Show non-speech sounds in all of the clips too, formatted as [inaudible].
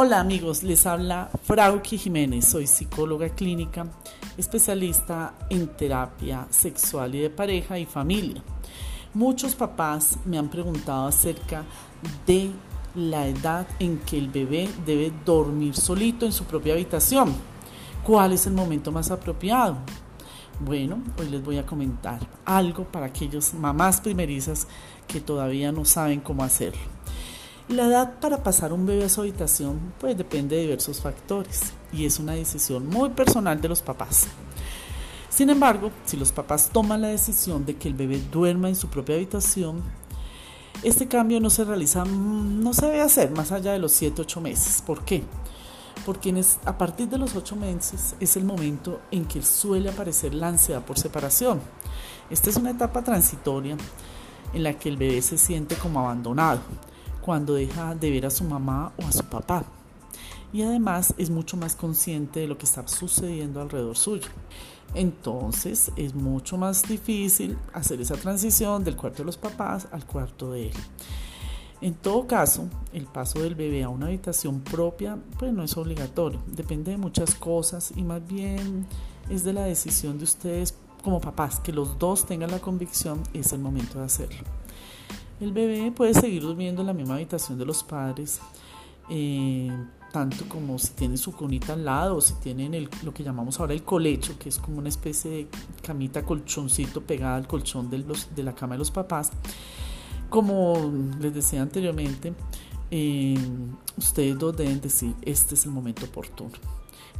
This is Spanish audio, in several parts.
Hola amigos, les habla Frauki Jiménez, soy psicóloga clínica, especialista en terapia sexual y de pareja y familia. Muchos papás me han preguntado acerca de la edad en que el bebé debe dormir solito en su propia habitación. ¿Cuál es el momento más apropiado? Bueno, hoy les voy a comentar algo para aquellos mamás primerizas que todavía no saben cómo hacerlo. La edad para pasar un bebé a su habitación pues depende de diversos factores y es una decisión muy personal de los papás. Sin embargo, si los papás toman la decisión de que el bebé duerma en su propia habitación, este cambio no se realiza, mm, no se debe hacer más allá de los 7-8 meses. ¿Por qué? Porque a partir de los 8 meses es el momento en que suele aparecer la ansiedad por separación. Esta es una etapa transitoria en la que el bebé se siente como abandonado cuando deja de ver a su mamá o a su papá. Y además es mucho más consciente de lo que está sucediendo alrededor suyo. Entonces es mucho más difícil hacer esa transición del cuarto de los papás al cuarto de él. En todo caso, el paso del bebé a una habitación propia pues no es obligatorio, depende de muchas cosas y más bien es de la decisión de ustedes como papás, que los dos tengan la convicción, es el momento de hacerlo. El bebé puede seguir durmiendo en la misma habitación de los padres, eh, tanto como si tiene su cunita al lado o si tienen el, lo que llamamos ahora el colecho, que es como una especie de camita colchoncito pegada al colchón de, la cama de los papás. Como les decía anteriormente, eh, ustedes dos deben decir, este es el momento oportuno,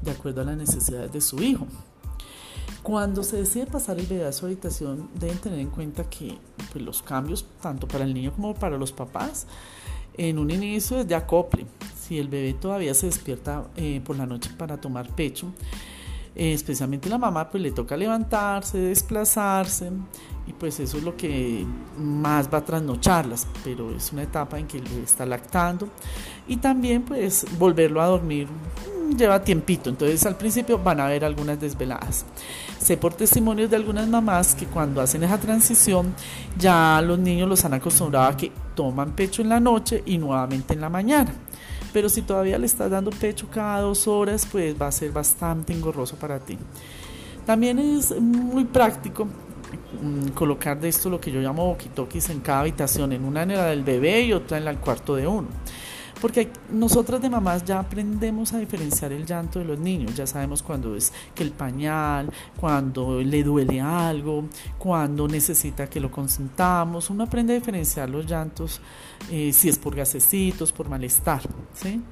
de acuerdo a las necesidades de su hijo. Cuando se decide pasar el a su habitación, deben tener en cuenta que pues, los cambios, tanto para el niño como para los papás, en un inicio es de acople. Si el bebé todavía se despierta eh, por la noche para tomar pecho, eh, especialmente la mamá, pues le toca levantarse, desplazarse, y pues eso es lo que más va a trasnocharlas, pero es una etapa en que el bebé está lactando, y también pues volverlo a dormir lleva tiempito, entonces al principio van a haber algunas desveladas. Sé por testimonios de algunas mamás que cuando hacen esa transición ya los niños los han acostumbrado a que toman pecho en la noche y nuevamente en la mañana. Pero si todavía le estás dando pecho cada dos horas, pues va a ser bastante engorroso para ti. También es muy práctico mm, colocar de esto lo que yo llamo boquitoquis en cada habitación, en una en la del bebé y otra en el cuarto de uno. Porque nosotras de mamás ya aprendemos a diferenciar el llanto de los niños, ya sabemos cuando es que el pañal, cuando le duele algo, cuando necesita que lo consentamos, uno aprende a diferenciar los llantos eh, si es por gasecitos, por malestar, ¿sí?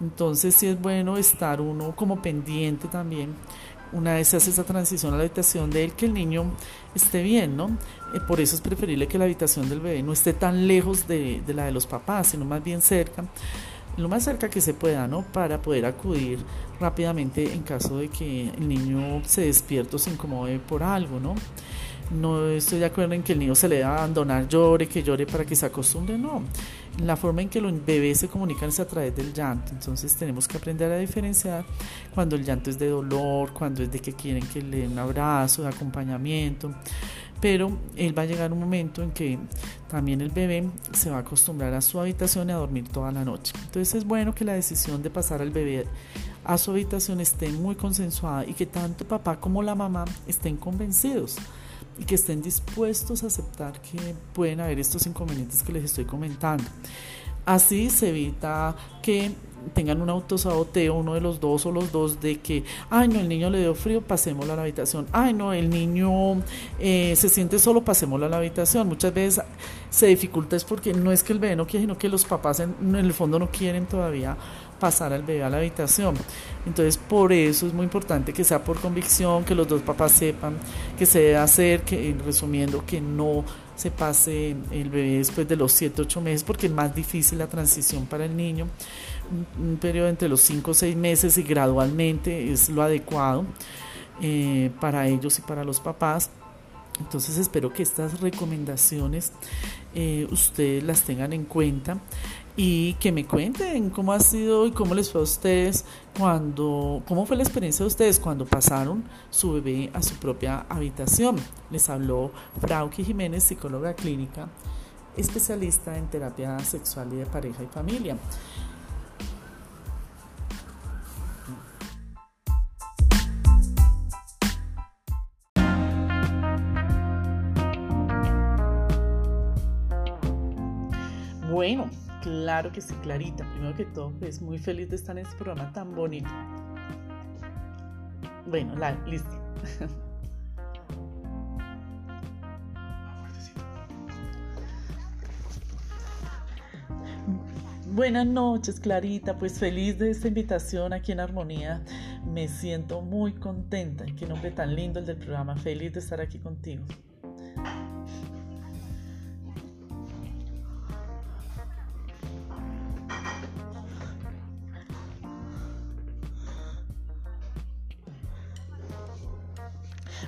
Entonces sí es bueno estar uno como pendiente también una vez se hace esa transición a la habitación de él, que el niño esté bien, ¿no? Eh, por eso es preferible que la habitación del bebé no esté tan lejos de, la de los papás, sino más bien cerca, lo más cerca que se pueda, ¿no? Para poder acudir rápidamente en caso de que el niño se despierte o se incomode por algo, ¿no? No estoy de acuerdo en que el niño se le deba abandonar, llore, que llore para que se acostumbre, no. La forma en que los bebés se comunican es a través del llanto, entonces tenemos que aprender a diferenciar cuando el llanto es de dolor, cuando es de que quieren que le den un abrazo, de acompañamiento, pero él va a llegar un momento en que también el bebé se va a acostumbrar a su habitación y a dormir toda la noche. Entonces es bueno que la decisión de pasar al bebé a su habitación esté muy consensuada y que tanto papá como la mamá estén convencidos y que estén dispuestos a aceptar que pueden haber estos inconvenientes que les estoy comentando. Así se evita que tengan un autosaboteo uno de los dos o los dos de que, ay no, el niño le dio frío, pasémoslo a la habitación, ay no, el niño eh, se siente solo, pasémoslo a la habitación. Muchas veces se dificulta es porque no es que el bebé no quiera, sino que los papás en, en el fondo no quieren todavía pasar al bebé a la habitación. Entonces, por eso es muy importante que sea por convicción, que los dos papás sepan que se debe hacer, que resumiendo, que no se pase el bebé después de los 7, 8 meses, porque es más difícil la transición para el niño. Un, periodo entre los 5 o 6 meses y gradualmente es lo adecuado eh, para ellos y para los papás. Entonces espero que estas recomendaciones eh, ustedes las tengan en cuenta y que me cuenten cómo ha sido y cómo les fue a ustedes cuando, cómo fue la experiencia de ustedes cuando pasaron su bebé a su propia habitación. Les habló Frauke Jiménez, psicóloga clínica, especialista en terapia sexual y de pareja y familia. Claro que sí, Clarita. Primero que todo, pues muy feliz de estar en este programa tan bonito. Bueno, la, listo. Buenas noches, Clarita. Pues feliz de esta invitación aquí en Armonía. Me siento muy contenta. Qué nombre tan lindo el del programa. Feliz de estar aquí contigo.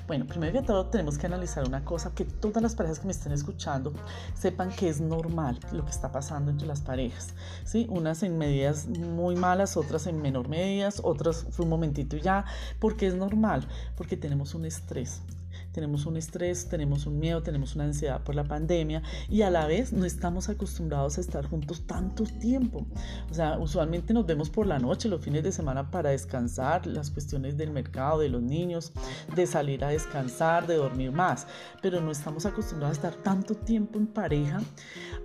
Bueno, primero que todo tenemos que analizar una cosa, que todas las parejas que me estén escuchando sepan que es normal lo que está pasando entre las parejas, ¿sí? Unas en medidas muy malas, otras en menor medidas, otras fue un momentito ya, porque es normal, porque tenemos un estrés tenemos un estrés, tenemos un miedo, tenemos una ansiedad por la pandemia y a la vez no estamos acostumbrados a estar juntos tanto tiempo. O sea, usualmente nos vemos por la noche, los fines de semana para descansar, las cuestiones del mercado, de los niños, de salir a descansar, de dormir más, pero no estamos acostumbrados a estar tanto tiempo en pareja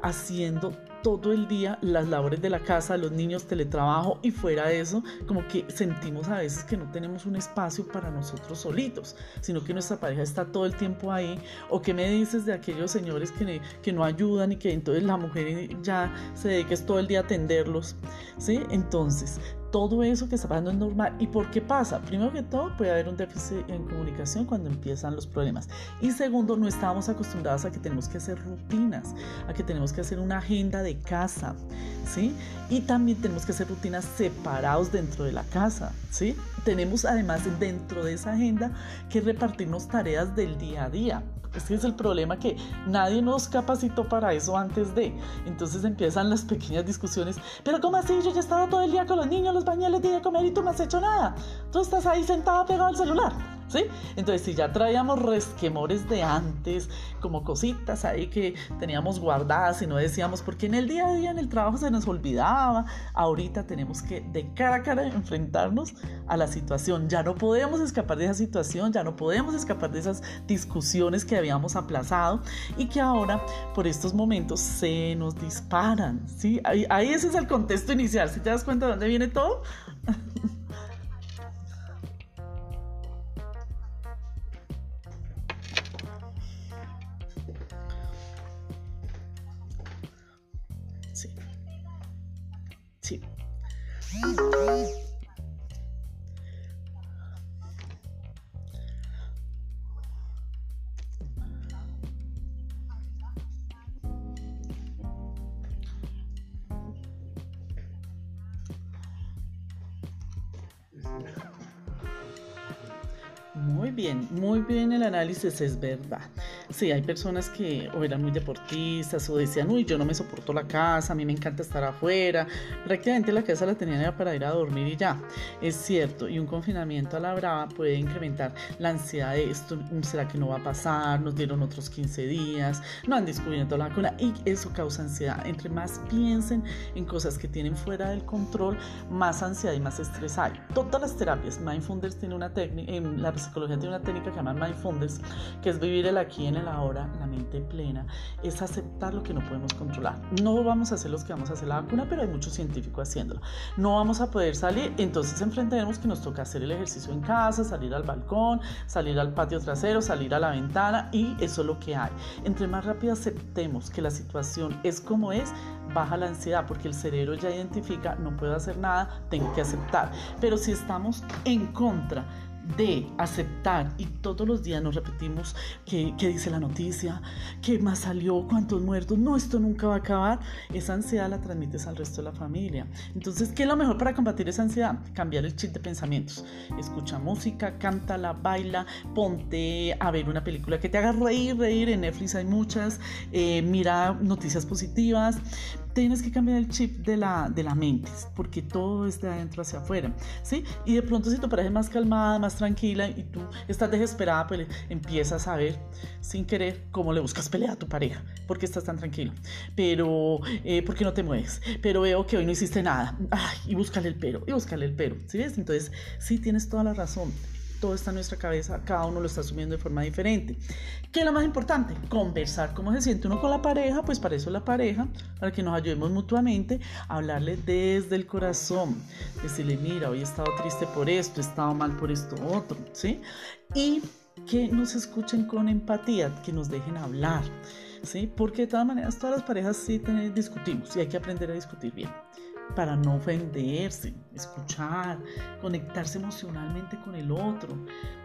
haciendo todo el día las labores de la casa, los niños, teletrabajo y fuera de eso, como que sentimos a veces que no tenemos un espacio para nosotros solitos, sino que nuestra pareja está todo el tiempo ahí. ¿O qué me dices de aquellos señores que, que no ayudan y que entonces la mujer ya se dedica todo el día a atenderlos? ¿Sí? Entonces, todo eso que está pasando es normal. ¿Y por qué pasa? Primero que todo, puede haber un déficit en comunicación cuando empiezan los problemas. Y segundo, no estamos acostumbrados a que tenemos que hacer rutinas, a que tenemos que hacer una agenda de casa, ¿sí? Y también tenemos que hacer rutinas separados dentro de la casa, ¿sí? Tenemos además dentro de esa agenda que repartirnos tareas del día a día. Este es el problema que nadie nos capacitó para eso antes de. Entonces empiezan las pequeñas discusiones. Pero ¿cómo así? Yo ya he estado todo el día con los niños, los bañales, de comer y tú no has hecho nada. Tú estás ahí sentado pegado al celular. ¿Sí? Entonces, si ya traíamos resquemores de antes, como cositas ahí que teníamos guardadas y no decíamos, porque en el día a día, en el trabajo se nos olvidaba, ahorita tenemos que de cara a cara enfrentarnos a la situación. Ya no podemos escapar de esa situación, ya no podemos escapar de esas discusiones que habíamos aplazado y que ahora, por estos momentos, se nos disparan. ¿sí? Ahí, ahí ese es el contexto inicial. Si te das cuenta de dónde viene todo. [laughs] Muy bien, muy bien el análisis, es verdad. Sí, hay personas que o eran muy deportistas o decían, uy, yo no me soporto la casa, a mí me encanta estar afuera. Prácticamente la casa la tenían para ir a dormir y ya. Es cierto, y un confinamiento a la brava puede incrementar la ansiedad de esto, ¿será que no va a pasar? Nos dieron otros 15 días, no han descubierto la vacuna y eso causa ansiedad. Entre más piensen en cosas que tienen fuera del control, más ansiedad y más estrés hay. Todas las terapias, Mindfulness tiene una técnica, en la psicología tiene una técnica que se llama Mindfulness, que es vivir el aquí en el ahora, la mente plena, es aceptar lo que no podemos controlar. No vamos a hacer los que vamos a hacer la vacuna, pero hay muchos científicos haciéndolo. No vamos a poder salir, entonces enfrentaremos que nos toca hacer el ejercicio en casa, salir al balcón, salir al patio trasero, salir a la ventana y eso es lo que hay. Entre más rápido aceptemos que la situación es como es, baja la ansiedad porque el cerebro ya identifica, no puedo hacer nada, tengo que aceptar. Pero si estamos en contra, de aceptar y todos los días nos repetimos qué, dice la noticia, qué más salió, cuántos muertos, no, esto nunca va a acabar, esa ansiedad la transmites al resto de la familia. Entonces, ¿qué es lo mejor para combatir esa ansiedad? Cambiar el chip de pensamientos. Escucha música, cántala, baila, ponte a ver una película que te haga reír, reír, en Netflix hay muchas, eh, mira noticias positivas, tienes que cambiar el chip de la, de la mente, porque todo es de adentro hacia afuera, ¿sí? Y de pronto si tu pareja es más calmada, más tranquila y tú estás desesperada, pues empiezas a ver sin querer cómo le buscas pelea a tu pareja, porque estás tan tranquilo, pero eh, ¿por qué no te mueves? Pero veo que hoy no hiciste nada, Ay, y búscale el pero, y búscale el pero, ¿sí ves? Entonces, sí tienes toda la razón todo está en nuestra cabeza, cada uno lo está asumiendo de forma diferente. ¿Qué es lo más importante? Conversar cómo se siente uno con la pareja, pues para eso la pareja, para que nos ayudemos mutuamente, hablarle desde el corazón, decirle, mira, hoy he estado triste por esto, he estado mal por esto otro, ¿sí? Y que nos escuchen con empatía, que nos dejen hablar, ¿sí? Porque de todas maneras todas las parejas sí discutimos y hay que aprender a discutir bien para no ofenderse, escuchar, conectarse emocionalmente con el otro,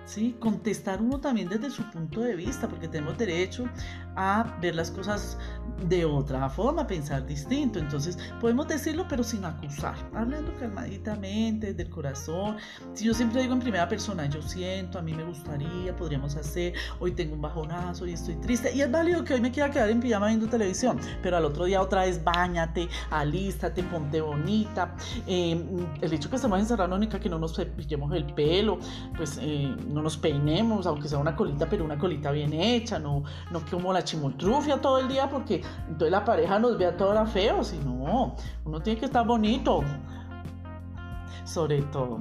¿sí? contestar uno también desde su punto de vista, porque tenemos derecho a ver las cosas de otra forma, pensar distinto. Entonces, podemos decirlo, pero sin acusar, hablando calmaditamente, desde el corazón. Si yo siempre digo en primera persona, yo siento, a mí me gustaría, podríamos hacer, hoy tengo un bajonazo y estoy triste, y es válido que hoy me quiera quedar en pijama viendo televisión, pero al otro día otra vez bañate, alístate, ponte bonita. Eh, el hecho que estemos encerrados no única que no nos pillemos el pelo, pues eh, no nos peinemos, aunque sea una colita, pero una colita bien hecha, no, no como la chimoltrufia todo el día, porque entonces la pareja nos vea toda feo, si no, uno tiene que estar bonito, sobre todo.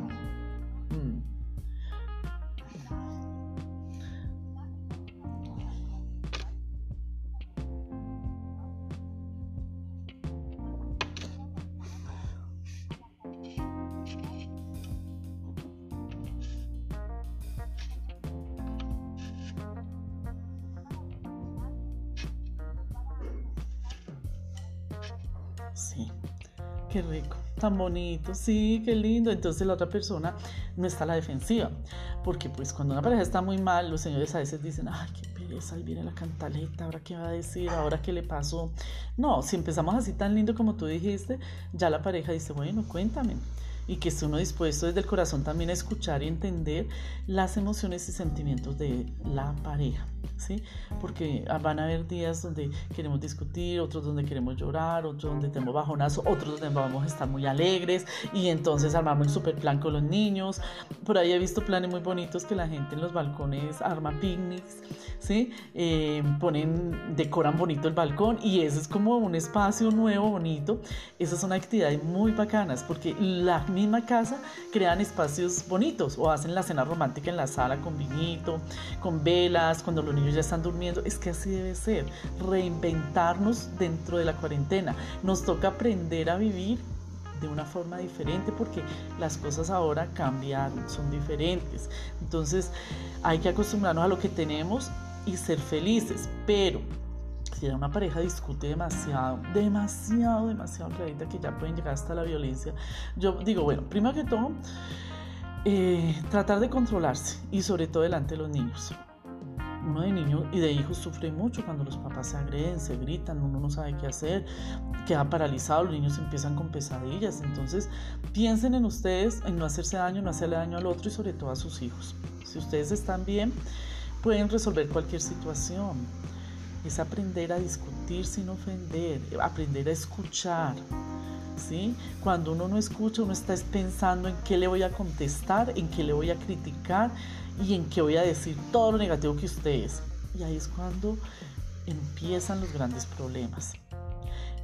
Tan bonito, sí, qué lindo. Entonces la otra persona no está a la defensiva, porque pues cuando una pareja está muy mal, los señores a veces dicen, ay, qué pereza, ahí viene la cantaleta, ahora qué va a decir, ahora qué le pasó. No, si empezamos así tan lindo como tú dijiste, ya la pareja dice, bueno, cuéntame y que esté uno dispuesto desde el corazón también a escuchar y entender las emociones y sentimientos de la pareja. ¿sí? Porque van a haber días donde queremos discutir, otros donde queremos llorar, otros donde tenemos bajonazo, otros donde vamos a estar muy alegres y entonces armamos el super plan con los niños. Por ahí he visto planes muy bonitos que la gente en los balcones arma picnics, ¿sí? Eh, ponen, decoran bonito el balcón y ese es como un espacio nuevo, bonito. Esas son actividades muy bacanas porque la misma casa crean espacios bonitos o hacen la cena romántica en la sala con vinito, con velas, cuando los niños ya están durmiendo, es que así debe ser, reinventarnos dentro de la cuarentena. Nos toca aprender a vivir de una forma diferente porque las cosas ahora cambiaron, son diferentes. Entonces hay que acostumbrarnos a lo que tenemos y ser felices, pero si una pareja discute demasiado, demasiado, demasiado clarita que ya pueden llegar hasta la violencia, yo digo, bueno, primero que todo, eh, tratar de controlarse y sobre todo delante de los niños uno de niños y de hijos sufre mucho cuando los papás se agreden, se gritan, uno no sabe qué hacer, queda paralizado, los niños empiezan con pesadillas. Entonces, piensen en ustedes, en no hacerse daño, no hacerle daño al otro y sobre todo a sus hijos. Si ustedes están bien, pueden resolver cualquier situación. Es aprender a discutir sin ofender, aprender a escuchar. ¿Sí? Cuando uno no escucha, uno está pensando en qué le voy a contestar, en qué le voy a criticar y en qué voy a decir todo lo negativo que usted es. Y ahí es cuando empiezan los grandes problemas.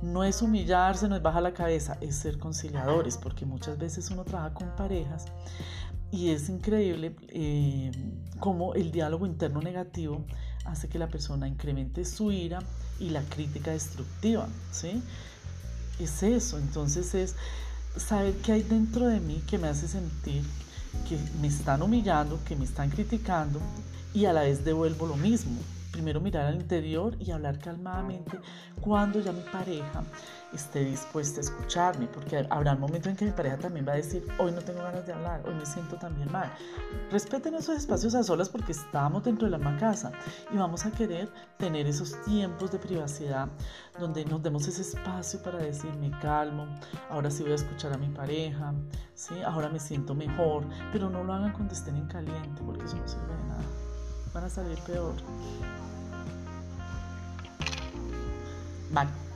No es humillarse, no es bajar la cabeza, es ser conciliadores, porque muchas veces uno trabaja con parejas y es increíble eh, cómo el diálogo interno negativo hace que la persona incremente su ira y la crítica destructiva, ¿sí? Es eso, entonces es saber qué hay dentro de mí que me hace sentir que me están humillando, que me están criticando y a la vez devuelvo lo mismo primero mirar al interior y hablar calmadamente cuando ya mi pareja esté dispuesta a escucharme, porque habrá un momento en que mi pareja también va a decir, hoy no tengo ganas de hablar, hoy me siento también mal. Respeten esos espacios a solas porque estamos dentro de la misma casa y vamos a querer tener esos tiempos de privacidad donde nos demos ese espacio para decir, me calmo, ahora sí voy a escuchar a mi pareja, ¿sí? ahora me siento mejor, pero no lo hagan cuando estén en caliente porque eso no sirve de nada, van a salir peor. Vale.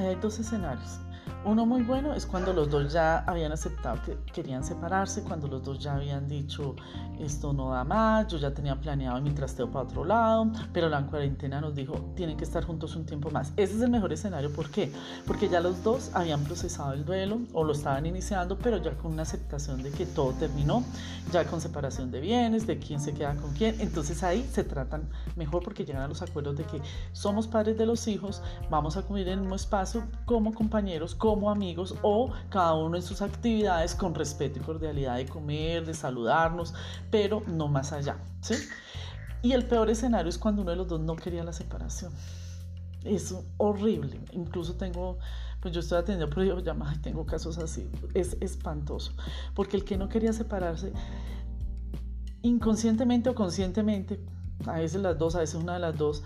Hay dos escenarios. Uno muy bueno es cuando los dos ya habían aceptado que querían separarse, cuando los dos ya habían dicho esto no da más, yo ya tenía planeado mi trasteo para otro lado, pero la cuarentena nos dijo tienen que estar juntos un tiempo más. Ese es el mejor escenario, ¿por qué? Porque ya los dos habían procesado el duelo o lo estaban iniciando, pero ya con una aceptación de que todo terminó, ya con separación de bienes, de quién se queda con quién, entonces ahí se tratan mejor porque llegan a los acuerdos de que somos padres de los hijos, vamos a convivir en mismo espacio como compañeros, como amigos o cada uno en sus actividades con respeto y cordialidad de comer, de saludarnos, pero no más allá. ¿sí? Y el peor escenario es cuando uno de los dos no quería la separación. Es horrible. Incluso tengo, pues yo estoy atendiendo por llamadas y tengo casos así. Es espantoso. Porque el que no quería separarse, inconscientemente o conscientemente, a veces las dos, a veces una de las dos,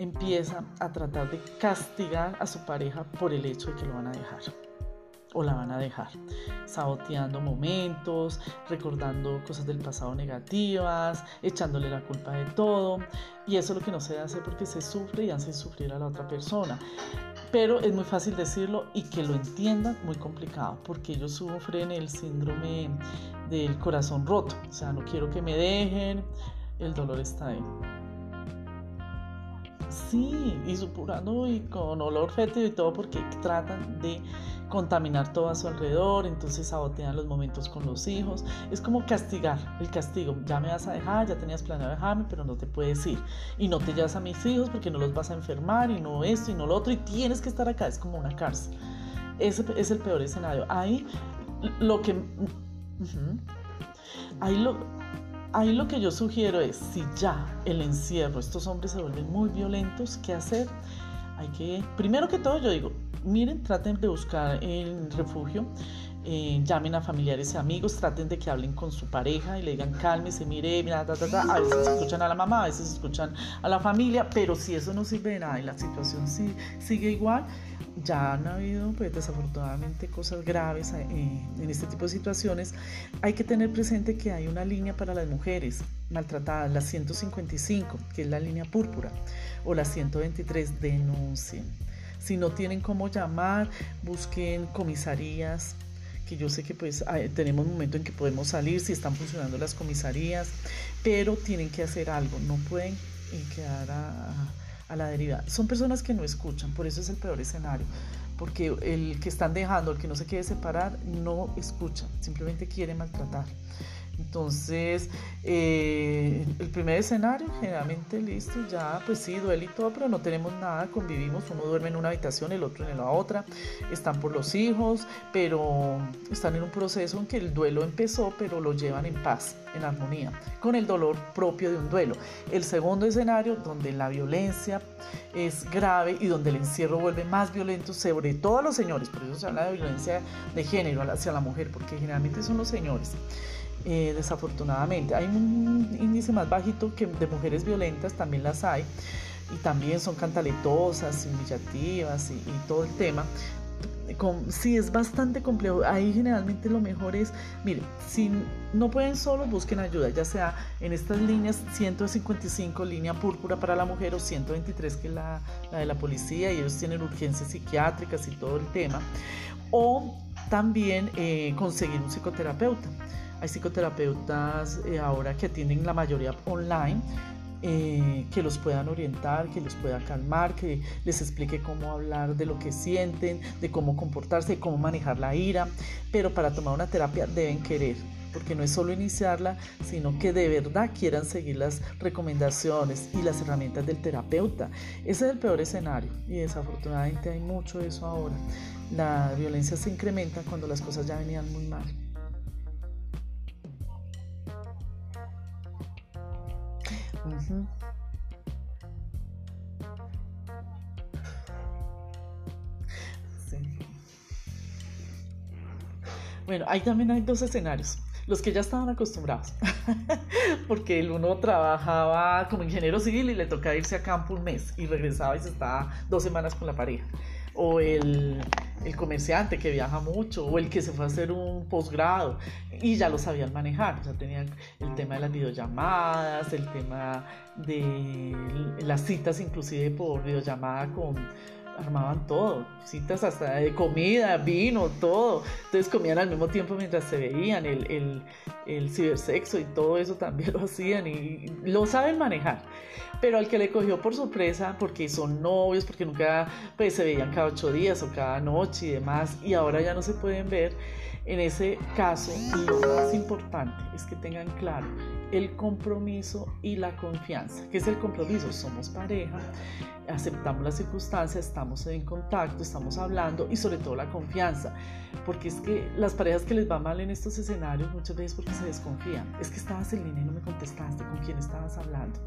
empieza a tratar de castigar a su pareja por el hecho de que lo van a dejar o la van a dejar, saboteando momentos, recordando cosas del pasado negativas, echándole la culpa de todo. Y eso es lo que no se hace porque se sufre y hace sufrir a la otra persona. Pero es muy fácil decirlo y que lo entiendan, muy complicado, porque ellos sufren el síndrome del corazón roto. O sea, no quiero que me dejen, el dolor está ahí. Sí, y supurando y con olor fétido y todo porque tratan de contaminar todo a su alrededor, entonces sabotean los momentos con los hijos. Es como castigar, el castigo. Ya me vas a dejar, ya tenías planeado dejarme, pero no te puedes ir. Y no te llevas a mis hijos porque no los vas a enfermar y no esto y no lo otro y tienes que estar acá. Es como una cárcel. Ese es el peor escenario. Ahí lo que... Ahí lo, Ahí lo que yo sugiero es, si ya el encierro, estos hombres se vuelven muy violentos, ¿qué hacer? Hay que, primero que todo, yo digo, miren, traten de buscar el refugio, eh, llamen a familiares y amigos, traten de que hablen con su pareja y le digan cálmese, mire, mira, ta, ta, ta. a veces escuchan a la mamá, a veces escuchan a la familia, pero si eso no sirve de nada y la situación sigue igual, ya han habido pues desafortunadamente cosas graves eh, en este tipo de situaciones, hay que tener presente que hay una línea para las mujeres maltratadas, la 155, que es la línea púrpura, o la 123, denuncien. Si no tienen cómo llamar, busquen comisarías, que yo sé que pues tenemos un momento en que podemos salir si están funcionando las comisarías, pero tienen que hacer algo, no pueden quedar a a la deriva. Son personas que no escuchan, por eso es el peor escenario, porque el que están dejando, el que no se quiere separar, no escucha, simplemente quiere maltratar. Entonces, eh, el primer escenario, generalmente listo, ya pues sí, duele y todo, pero no tenemos nada, convivimos, uno duerme en una habitación, el otro en la otra, están por los hijos, pero están en un proceso en que el duelo empezó, pero lo llevan en paz, en armonía, con el dolor propio de un duelo. El segundo escenario, donde la violencia es grave y donde el encierro vuelve más violento, sobre todo a los señores, por eso se habla de violencia de género hacia la mujer, porque generalmente son los señores. Eh, desafortunadamente. Hay un índice más bajito que de mujeres violentas, también las hay, y también son cantaletosas, humillativas y, y todo el tema. Con, sí, es bastante complejo. Ahí generalmente lo mejor es, miren, si no pueden solo, busquen ayuda, ya sea en estas líneas 155, línea púrpura para la mujer, o 123, que es la, de la policía, y ellos tienen urgencias psiquiátricas y todo el tema, o también eh, conseguir un psicoterapeuta. Hay psicoterapeutas eh, ahora que atienden la mayoría online, eh, que los puedan orientar, que los pueda calmar, que les explique cómo hablar de lo que sienten, de cómo comportarse, de cómo manejar la ira. Pero para tomar una terapia deben querer, porque no es solo iniciarla, sino que de verdad quieran seguir las recomendaciones y las herramientas del terapeuta. Ese es el peor escenario y desafortunadamente hay mucho de eso ahora. La violencia se incrementa cuando las cosas ya venían muy mal. Bueno, ahí también hay dos escenarios. Los que ya estaban acostumbrados, [laughs] porque el uno trabajaba como ingeniero civil y le tocaba irse a campo un mes y regresaba y se estaba dos semanas con la pareja. O el el comerciante que viaja mucho o el que se fue a hacer un posgrado y ya lo sabían manejar, ya tenían el tema de las videollamadas, el tema de las citas inclusive por videollamada con armaban todo, citas hasta de comida, vino, todo. Entonces comían al mismo tiempo mientras se veían, el, el, el cibersexo y todo eso también [laughs] lo hacían y lo saben manejar. Pero al que le cogió por sorpresa, porque son novios, porque nunca pues, se veían cada ocho días o cada noche y demás, y ahora ya no se pueden ver, en ese caso lo más importante es que tengan claro el compromiso y la confianza. ¿Qué es el compromiso? Somos pareja, aceptamos las circunstancias, estamos en contacto, estamos hablando y sobre todo la confianza. Porque es que las parejas que les va mal en estos escenarios muchas veces porque se desconfían. Es que estabas en línea y no me contestaste con quién estabas hablando.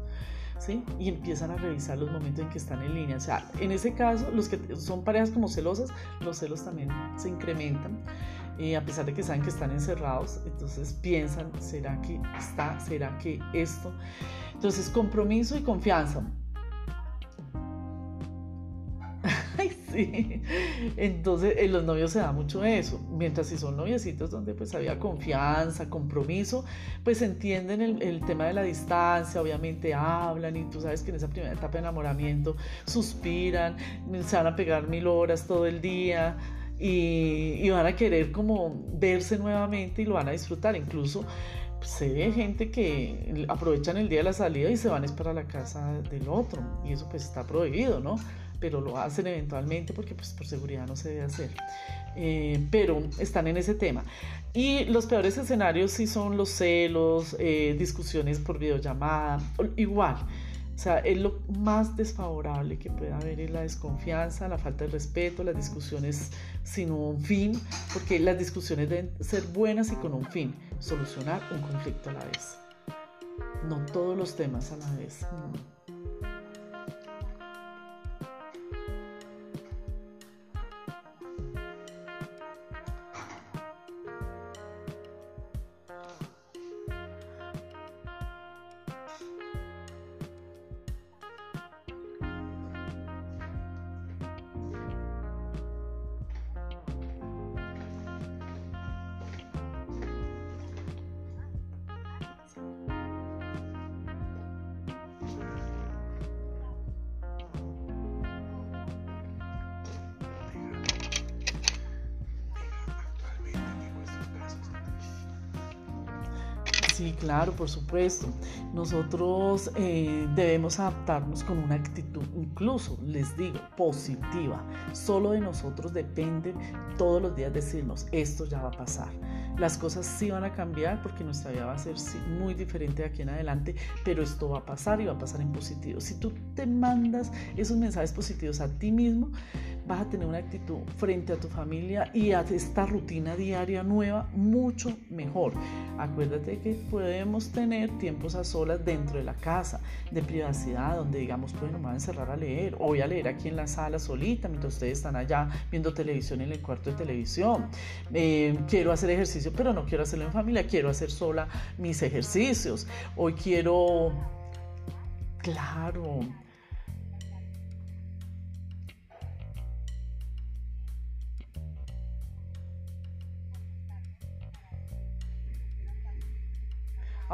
¿Sí? Y empiezan a revisar los momentos en que están en línea. O sea, en ese caso, los que son parejas como celosas, los celos también se incrementan a pesar de que saben que están encerrados, entonces piensan, ¿será que está? ¿Será que esto? Entonces, compromiso y confianza. [laughs] Entonces, en los novios se da mucho eso. Mientras si son noviecitos donde pues había confianza, compromiso, pues entienden el, el, tema de la distancia, obviamente hablan y tú sabes que en esa primera etapa de enamoramiento suspiran, se van a pegar mil horas todo el día y, van a querer como verse nuevamente y lo van a disfrutar. Incluso pues, se ve gente que aprovechan el día de la salida y se van a esperar a la casa del otro y eso pues está prohibido, ¿no? Pero lo hacen eventualmente porque pues por seguridad no se debe hacer. Eh, pero están en ese tema. Y los peores escenarios sí son los celos, eh, discusiones por videollamada, igual. O sea, es lo más desfavorable que puede haber es la desconfianza, la falta de respeto, las discusiones sin un fin, porque las discusiones deben ser buenas y con un fin, solucionar un conflicto a la vez. No todos los temas a la vez. Sí, claro, por supuesto. Nosotros eh, debemos adaptarnos con una actitud, incluso les digo, positiva. Solo de nosotros depende todos los días decirnos, esto ya va a pasar. Las cosas sí van a cambiar porque nuestra vida va a ser muy diferente de aquí en adelante, pero esto va a pasar y va a pasar en positivo. Si tú te mandas esos mensajes positivos a ti mismo, vas a tener una actitud frente a tu familia y a esta rutina diaria nueva mucho mejor. Acuérdate que podemos tener tiempos a solas dentro de la casa, de privacidad, donde digamos, bueno, me voy a encerrar a leer, o voy a leer aquí en la sala solita, mientras ustedes están allá viendo televisión en el cuarto de televisión. Eh, quiero hacer ejercicio, pero no quiero hacerlo en familia, quiero hacer sola mis ejercicios. Hoy quiero, claro,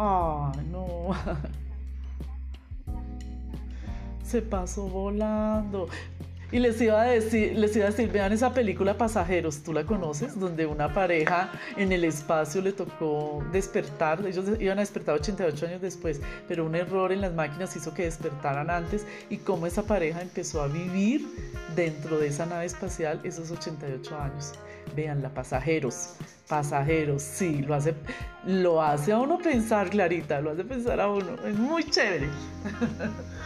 Ay, no. [laughs] Se pasó volando. Y les iba a decir, les iba a decir, vean esa película Pasajeros, ¿tú la conoces? Donde una pareja en el espacio le tocó despertar, ellos iban a despertar 88 años después, pero un error en las máquinas hizo que despertaran antes y cómo esa pareja empezó a vivir dentro de esa nave espacial esos 88 años. Vean, la Pasajeros, Pasajeros, sí, lo hace, lo hace a uno pensar, Clarita, lo hace pensar a uno, es muy chévere. [laughs]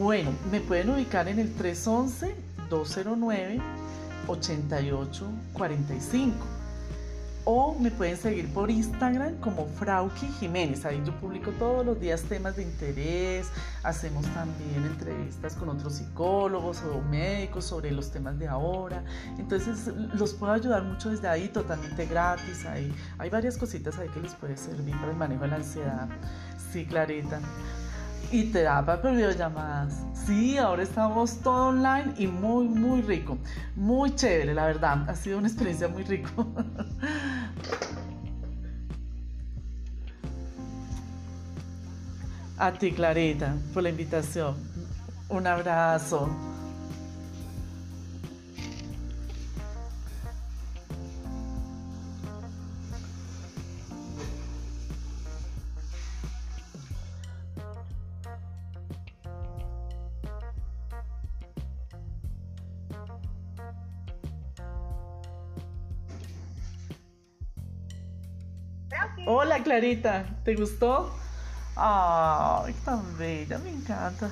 Bueno, me pueden ubicar en el 311-209-8845 o me pueden seguir por Instagram como Frauki Jiménez. Ahí yo publico todos los días temas de interés, hacemos también entrevistas con otros psicólogos o médicos sobre los temas de ahora. Entonces los puedo ayudar mucho desde ahí, totalmente gratis. Ahí hay varias cositas ahí que les puede servir para el manejo de la ansiedad. Sí, Clarita y terapia por videollamadas. Sí, ahora estamos todo online y muy, muy rico. Muy chévere, la verdad. Ha sido una experiencia muy rico. [laughs] A ti, Clarita, por la invitación. Un abrazo. Hola Clarita, ¿te gustó? Ay, tan bella, me encanta.